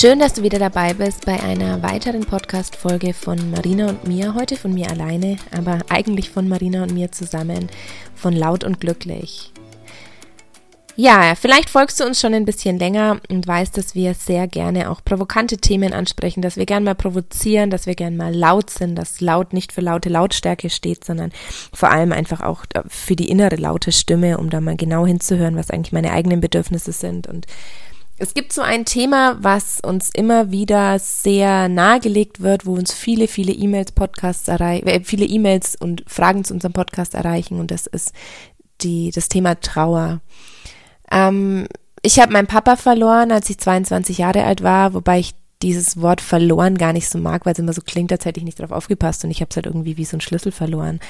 Schön, dass du wieder dabei bist bei einer weiteren Podcast-Folge von Marina und mir. Heute von mir alleine, aber eigentlich von Marina und mir zusammen, von Laut und Glücklich. Ja, vielleicht folgst du uns schon ein bisschen länger und weißt, dass wir sehr gerne auch provokante Themen ansprechen, dass wir gern mal provozieren, dass wir gern mal laut sind, dass laut nicht für laute Lautstärke steht, sondern vor allem einfach auch für die innere laute Stimme, um da mal genau hinzuhören, was eigentlich meine eigenen Bedürfnisse sind und es gibt so ein Thema, was uns immer wieder sehr nahegelegt wird, wo uns viele, viele E-Mails, Podcasts erreichen, äh, viele E-Mails und Fragen zu unserem Podcast erreichen und das ist die, das Thema Trauer. Ähm, ich habe meinen Papa verloren, als ich 22 Jahre alt war, wobei ich dieses Wort verloren gar nicht so mag, weil es immer so klingt, als hätte ich nicht darauf aufgepasst und ich habe es halt irgendwie wie so ein Schlüssel verloren.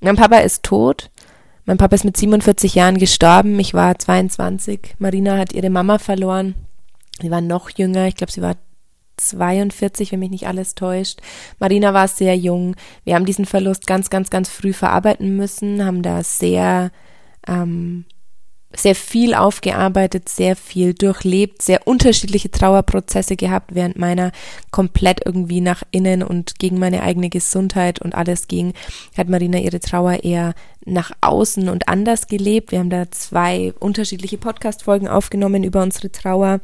Mein Papa ist tot. Mein Papa ist mit 47 Jahren gestorben. Ich war 22. Marina hat ihre Mama verloren. Sie war noch jünger. Ich glaube, sie war 42, wenn mich nicht alles täuscht. Marina war sehr jung. Wir haben diesen Verlust ganz, ganz, ganz früh verarbeiten müssen, haben da sehr ähm, sehr viel aufgearbeitet, sehr viel durchlebt, sehr unterschiedliche Trauerprozesse gehabt, während meiner komplett irgendwie nach innen und gegen meine eigene Gesundheit und alles ging, hat Marina ihre Trauer eher nach außen und anders gelebt. Wir haben da zwei unterschiedliche Podcast-Folgen aufgenommen über unsere Trauer,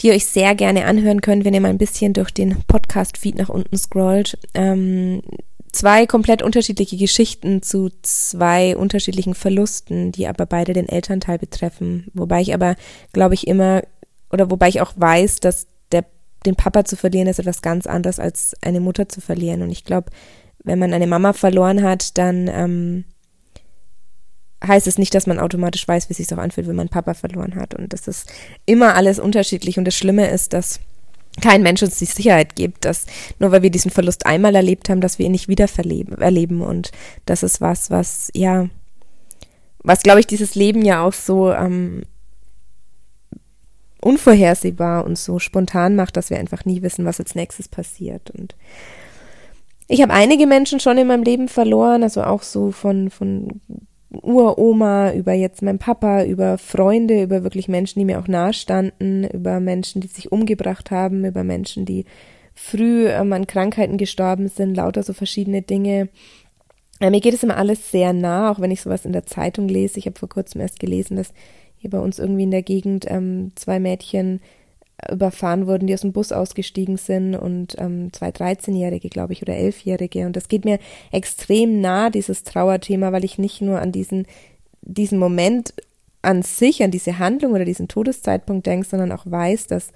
die ihr euch sehr gerne anhören könnt, wenn ihr mal ein bisschen durch den Podcast-Feed nach unten scrollt. Ähm, zwei komplett unterschiedliche Geschichten zu zwei unterschiedlichen Verlusten, die aber beide den Elternteil betreffen. Wobei ich aber, glaube ich, immer, oder wobei ich auch weiß, dass der, den Papa zu verlieren ist etwas ganz anderes als eine Mutter zu verlieren. Und ich glaube, wenn man eine Mama verloren hat, dann ähm, heißt es nicht, dass man automatisch weiß, wie es sich auch anfühlt, wenn man Papa verloren hat. Und das ist immer alles unterschiedlich. Und das Schlimme ist, dass kein Mensch uns die Sicherheit gibt, dass nur weil wir diesen Verlust einmal erlebt haben, dass wir ihn nicht wieder erleben. Und das ist was, was, ja, was, glaube ich, dieses Leben ja auch so ähm, unvorhersehbar und so spontan macht, dass wir einfach nie wissen, was als nächstes passiert. Und ich habe einige Menschen schon in meinem Leben verloren, also auch so von, von Uroma, über jetzt mein Papa, über Freunde, über wirklich Menschen, die mir auch nahestanden, über Menschen, die sich umgebracht haben, über Menschen, die früh ähm, an Krankheiten gestorben sind, lauter so verschiedene Dinge. Äh, mir geht es immer alles sehr nah, auch wenn ich sowas in der Zeitung lese. Ich habe vor kurzem erst gelesen, dass hier bei uns irgendwie in der Gegend ähm, zwei Mädchen überfahren wurden, die aus dem Bus ausgestiegen sind und ähm, zwei 13-Jährige, glaube ich, oder 11-Jährige. Und das geht mir extrem nah, dieses Trauerthema, weil ich nicht nur an diesen, diesen Moment an sich, an diese Handlung oder diesen Todeszeitpunkt denke, sondern auch weiß, dass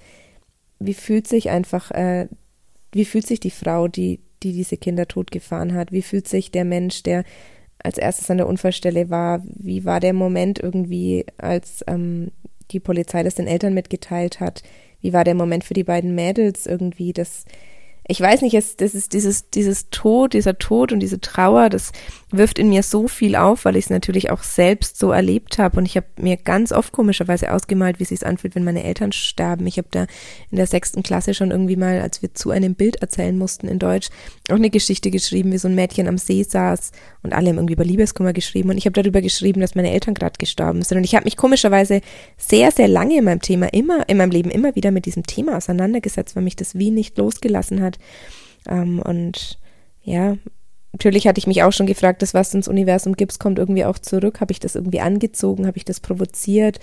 wie fühlt sich einfach, äh, wie fühlt sich die Frau, die, die diese Kinder totgefahren hat? Wie fühlt sich der Mensch, der als erstes an der Unfallstelle war? Wie war der Moment irgendwie, als ähm, die Polizei das den Eltern mitgeteilt hat? Wie war der Moment für die beiden Mädels irgendwie, das ich weiß nicht, es, das ist dieses, dieses Tod, dieser Tod und diese Trauer, das wirft in mir so viel auf, weil ich es natürlich auch selbst so erlebt habe. Und ich habe mir ganz oft komischerweise ausgemalt, wie es sich anfühlt, wenn meine Eltern sterben. Ich habe da in der sechsten Klasse schon irgendwie mal, als wir zu einem Bild erzählen mussten in Deutsch, auch eine Geschichte geschrieben, wie so ein Mädchen am See saß und alle haben irgendwie über Liebeskummer geschrieben. Und ich habe darüber geschrieben, dass meine Eltern gerade gestorben sind. Und ich habe mich komischerweise sehr, sehr lange in meinem Thema immer, in meinem Leben immer wieder mit diesem Thema auseinandergesetzt, weil mich das wie nicht losgelassen hat. Ähm, und ja, natürlich hatte ich mich auch schon gefragt, das, was ins Universum gibt, kommt irgendwie auch zurück. Habe ich das irgendwie angezogen? Habe ich das provoziert?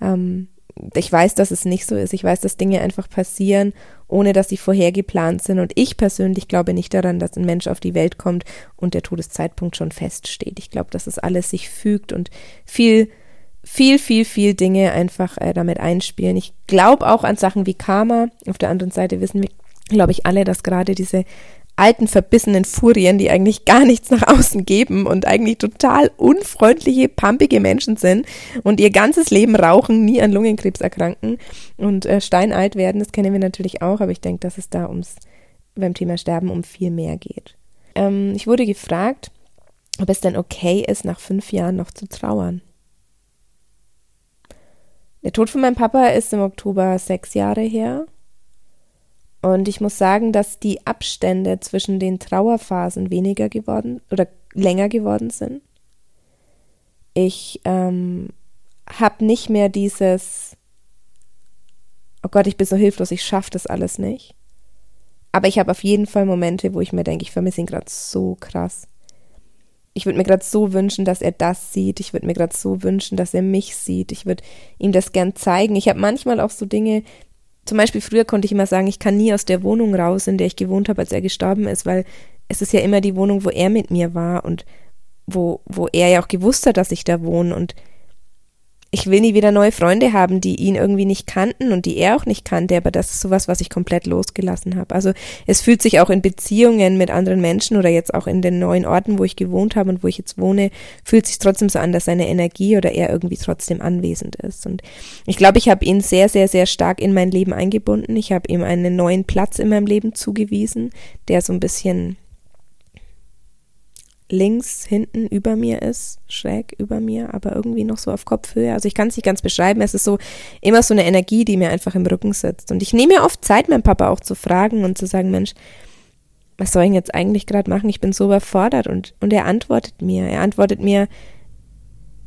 Ähm, ich weiß, dass es nicht so ist. Ich weiß, dass Dinge einfach passieren, ohne dass sie vorher geplant sind. Und ich persönlich glaube nicht daran, dass ein Mensch auf die Welt kommt und der Todeszeitpunkt schon feststeht. Ich glaube, dass es alles sich fügt und viel, viel, viel, viel Dinge einfach äh, damit einspielen. Ich glaube auch an Sachen wie Karma. Auf der anderen Seite wissen wir, glaube ich, alle, dass gerade diese alten, verbissenen Furien, die eigentlich gar nichts nach außen geben und eigentlich total unfreundliche, pampige Menschen sind und ihr ganzes Leben rauchen, nie an Lungenkrebs erkranken und äh, steinalt werden, das kennen wir natürlich auch, aber ich denke, dass es da ums, beim Thema Sterben um viel mehr geht. Ähm, ich wurde gefragt, ob es denn okay ist, nach fünf Jahren noch zu trauern. Der Tod von meinem Papa ist im Oktober sechs Jahre her und ich muss sagen, dass die Abstände zwischen den Trauerphasen weniger geworden oder länger geworden sind. Ich ähm, habe nicht mehr dieses oh Gott, ich bin so hilflos, ich schaffe das alles nicht. Aber ich habe auf jeden Fall Momente, wo ich mir denke, ich vermisse ihn gerade so krass. Ich würde mir gerade so wünschen, dass er das sieht. Ich würde mir gerade so wünschen, dass er mich sieht. Ich würde ihm das gern zeigen. Ich habe manchmal auch so Dinge, zum Beispiel früher konnte ich immer sagen, ich kann nie aus der Wohnung raus, in der ich gewohnt habe, als er gestorben ist, weil es ist ja immer die Wohnung, wo er mit mir war und wo, wo er ja auch gewusst hat, dass ich da wohne und ich will nie wieder neue Freunde haben, die ihn irgendwie nicht kannten und die er auch nicht kannte, aber das ist sowas, was ich komplett losgelassen habe. Also es fühlt sich auch in Beziehungen mit anderen Menschen oder jetzt auch in den neuen Orten, wo ich gewohnt habe und wo ich jetzt wohne, fühlt sich trotzdem so an, dass seine Energie oder er irgendwie trotzdem anwesend ist. Und ich glaube, ich habe ihn sehr, sehr, sehr stark in mein Leben eingebunden. Ich habe ihm einen neuen Platz in meinem Leben zugewiesen, der so ein bisschen links hinten über mir ist, schräg über mir, aber irgendwie noch so auf Kopfhöhe. Also ich kann es nicht ganz beschreiben. Es ist so immer so eine Energie, die mir einfach im Rücken sitzt. Und ich nehme mir oft Zeit, meinen Papa auch zu fragen und zu sagen, Mensch, was soll ich jetzt eigentlich gerade machen? Ich bin so überfordert und, und er antwortet mir. Er antwortet mir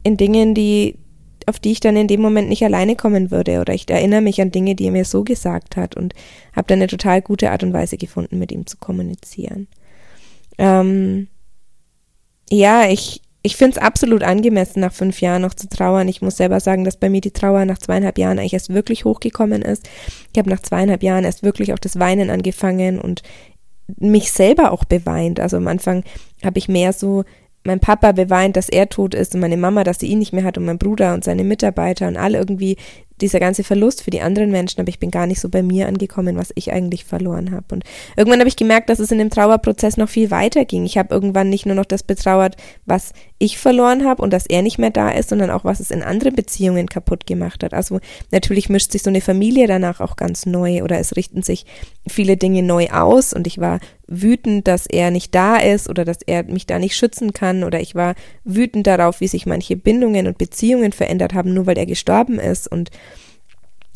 in Dingen, die, auf die ich dann in dem Moment nicht alleine kommen würde. Oder ich erinnere mich an Dinge, die er mir so gesagt hat und habe dann eine total gute Art und Weise gefunden, mit ihm zu kommunizieren. Ähm, ja, ich, ich finde es absolut angemessen, nach fünf Jahren noch zu trauern. Ich muss selber sagen, dass bei mir die Trauer nach zweieinhalb Jahren eigentlich erst wirklich hochgekommen ist. Ich habe nach zweieinhalb Jahren erst wirklich auch das Weinen angefangen und mich selber auch beweint. Also am Anfang habe ich mehr so mein Papa beweint, dass er tot ist und meine Mama, dass sie ihn nicht mehr hat und mein Bruder und seine Mitarbeiter und alle irgendwie dieser ganze Verlust für die anderen Menschen, aber ich bin gar nicht so bei mir angekommen, was ich eigentlich verloren habe. Und irgendwann habe ich gemerkt, dass es in dem Trauerprozess noch viel weiter ging. Ich habe irgendwann nicht nur noch das betrauert, was ich verloren habe und dass er nicht mehr da ist, sondern auch, was es in anderen Beziehungen kaputt gemacht hat. Also natürlich mischt sich so eine Familie danach auch ganz neu oder es richten sich viele Dinge neu aus und ich war wütend, dass er nicht da ist oder dass er mich da nicht schützen kann oder ich war wütend darauf, wie sich manche Bindungen und Beziehungen verändert haben, nur weil er gestorben ist und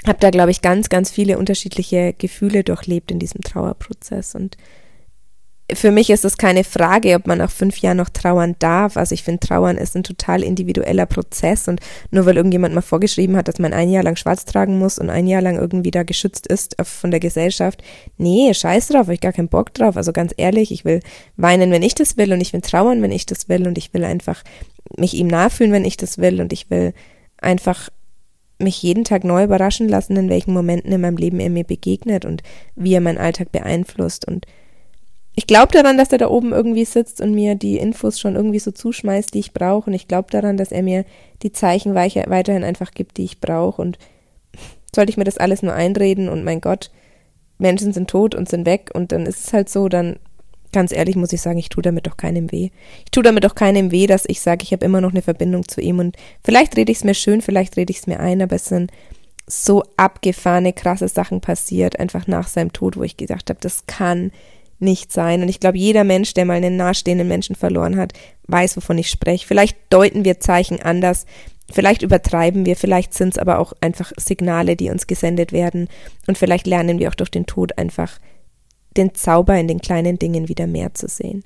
habe da, glaube ich, ganz, ganz viele unterschiedliche Gefühle durchlebt in diesem Trauerprozess. Und für mich ist es keine Frage, ob man nach fünf Jahren noch trauern darf. Also ich finde, Trauern ist ein total individueller Prozess und nur weil irgendjemand mal vorgeschrieben hat, dass man ein Jahr lang schwarz tragen muss und ein Jahr lang irgendwie da geschützt ist von der Gesellschaft, nee, scheiß drauf, habe ich gar keinen Bock drauf. Also ganz ehrlich, ich will weinen, wenn ich das will und ich will trauern, wenn ich das will und ich will einfach mich ihm nachfühlen, wenn ich das will und ich will einfach mich jeden Tag neu überraschen lassen, in welchen Momenten in meinem Leben er mir begegnet und wie er meinen Alltag beeinflusst. Und ich glaube daran, dass er da oben irgendwie sitzt und mir die Infos schon irgendwie so zuschmeißt, die ich brauche. Und ich glaube daran, dass er mir die Zeichen weiterhin einfach gibt, die ich brauche. Und sollte ich mir das alles nur einreden und mein Gott, Menschen sind tot und sind weg und dann ist es halt so, dann ganz ehrlich muss ich sagen, ich tue damit doch keinem weh. Ich tue damit doch keinem weh, dass ich sage, ich habe immer noch eine Verbindung zu ihm und vielleicht rede ich es mir schön, vielleicht rede ich es mir ein, aber es sind so abgefahrene, krasse Sachen passiert, einfach nach seinem Tod, wo ich gesagt habe, das kann nicht sein. Und ich glaube, jeder Mensch, der mal einen nahestehenden Menschen verloren hat, weiß, wovon ich spreche. Vielleicht deuten wir Zeichen anders, vielleicht übertreiben wir, vielleicht sind es aber auch einfach Signale, die uns gesendet werden. Und vielleicht lernen wir auch durch den Tod einfach den Zauber in den kleinen Dingen wieder mehr zu sehen.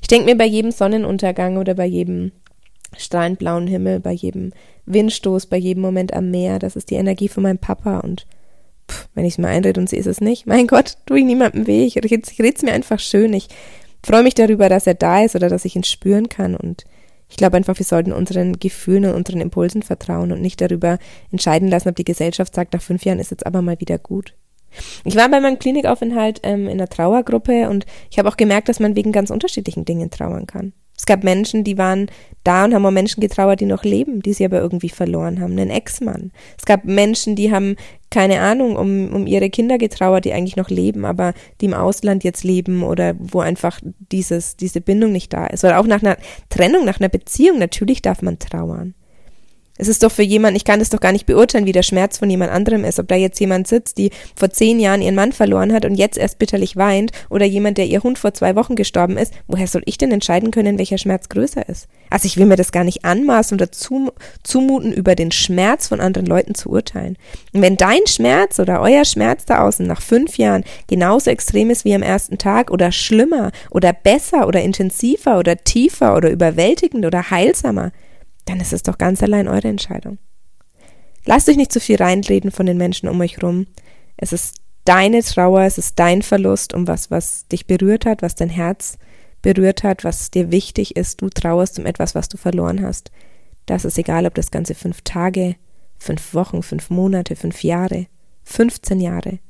Ich denke mir bei jedem Sonnenuntergang oder bei jedem strahlend blauen Himmel, bei jedem Windstoß, bei jedem Moment am Meer, das ist die Energie von meinem Papa und pff, wenn ich es mir einrede und sie ist es nicht, mein Gott, tue ich niemandem weh, ich, rede es mir einfach schön, ich freue mich darüber, dass er da ist oder dass ich ihn spüren kann und ich glaube einfach, wir sollten unseren Gefühlen und unseren Impulsen vertrauen und nicht darüber entscheiden lassen, ob die Gesellschaft sagt, nach fünf Jahren ist jetzt aber mal wieder gut. Ich war bei meinem Klinikaufenthalt ähm, in einer Trauergruppe und ich habe auch gemerkt, dass man wegen ganz unterschiedlichen Dingen trauern kann. Es gab Menschen, die waren da und haben um Menschen getrauert, die noch leben, die sie aber irgendwie verloren haben, einen Ex-Mann. Es gab Menschen, die haben, keine Ahnung, um, um ihre Kinder getrauert, die eigentlich noch leben, aber die im Ausland jetzt leben oder wo einfach dieses, diese Bindung nicht da ist. Oder auch nach einer Trennung, nach einer Beziehung, natürlich darf man trauern. Es ist doch für jemanden, ich kann das doch gar nicht beurteilen, wie der Schmerz von jemand anderem ist. Ob da jetzt jemand sitzt, die vor zehn Jahren ihren Mann verloren hat und jetzt erst bitterlich weint oder jemand, der ihr Hund vor zwei Wochen gestorben ist. Woher soll ich denn entscheiden können, welcher Schmerz größer ist? Also ich will mir das gar nicht anmaßen oder zumuten, über den Schmerz von anderen Leuten zu urteilen. Und wenn dein Schmerz oder euer Schmerz da außen nach fünf Jahren genauso extrem ist wie am ersten Tag oder schlimmer oder besser oder intensiver oder tiefer oder überwältigend oder heilsamer, dann ist es doch ganz allein eure Entscheidung. Lasst euch nicht zu viel reinreden von den Menschen um euch rum. Es ist deine Trauer, es ist dein Verlust um was, was dich berührt hat, was dein Herz berührt hat, was dir wichtig ist. Du trauerst um etwas, was du verloren hast. Das ist egal, ob das Ganze fünf Tage, fünf Wochen, fünf Monate, fünf Jahre, 15 Jahre.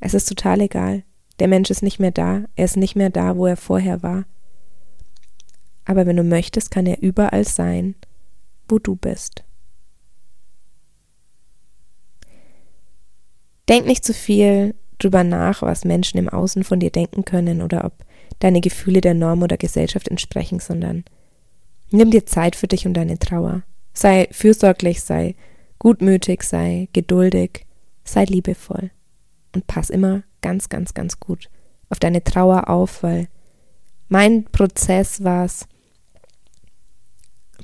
Es ist total egal. Der Mensch ist nicht mehr da. Er ist nicht mehr da, wo er vorher war. Aber wenn du möchtest, kann er überall sein, wo du bist. Denk nicht zu viel drüber nach, was Menschen im Außen von dir denken können oder ob deine Gefühle der Norm oder Gesellschaft entsprechen, sondern nimm dir Zeit für dich und deine Trauer. Sei fürsorglich, sei gutmütig, sei geduldig, sei liebevoll und pass immer ganz, ganz, ganz gut auf deine Trauer auf, weil mein Prozess war es,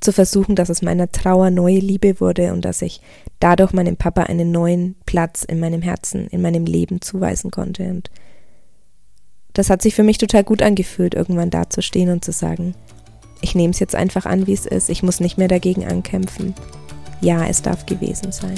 zu versuchen, dass aus meiner Trauer neue Liebe wurde und dass ich dadurch meinem Papa einen neuen Platz in meinem Herzen, in meinem Leben zuweisen konnte. Und das hat sich für mich total gut angefühlt, irgendwann dazustehen und zu sagen, ich nehme es jetzt einfach an, wie es ist, ich muss nicht mehr dagegen ankämpfen. Ja, es darf gewesen sein.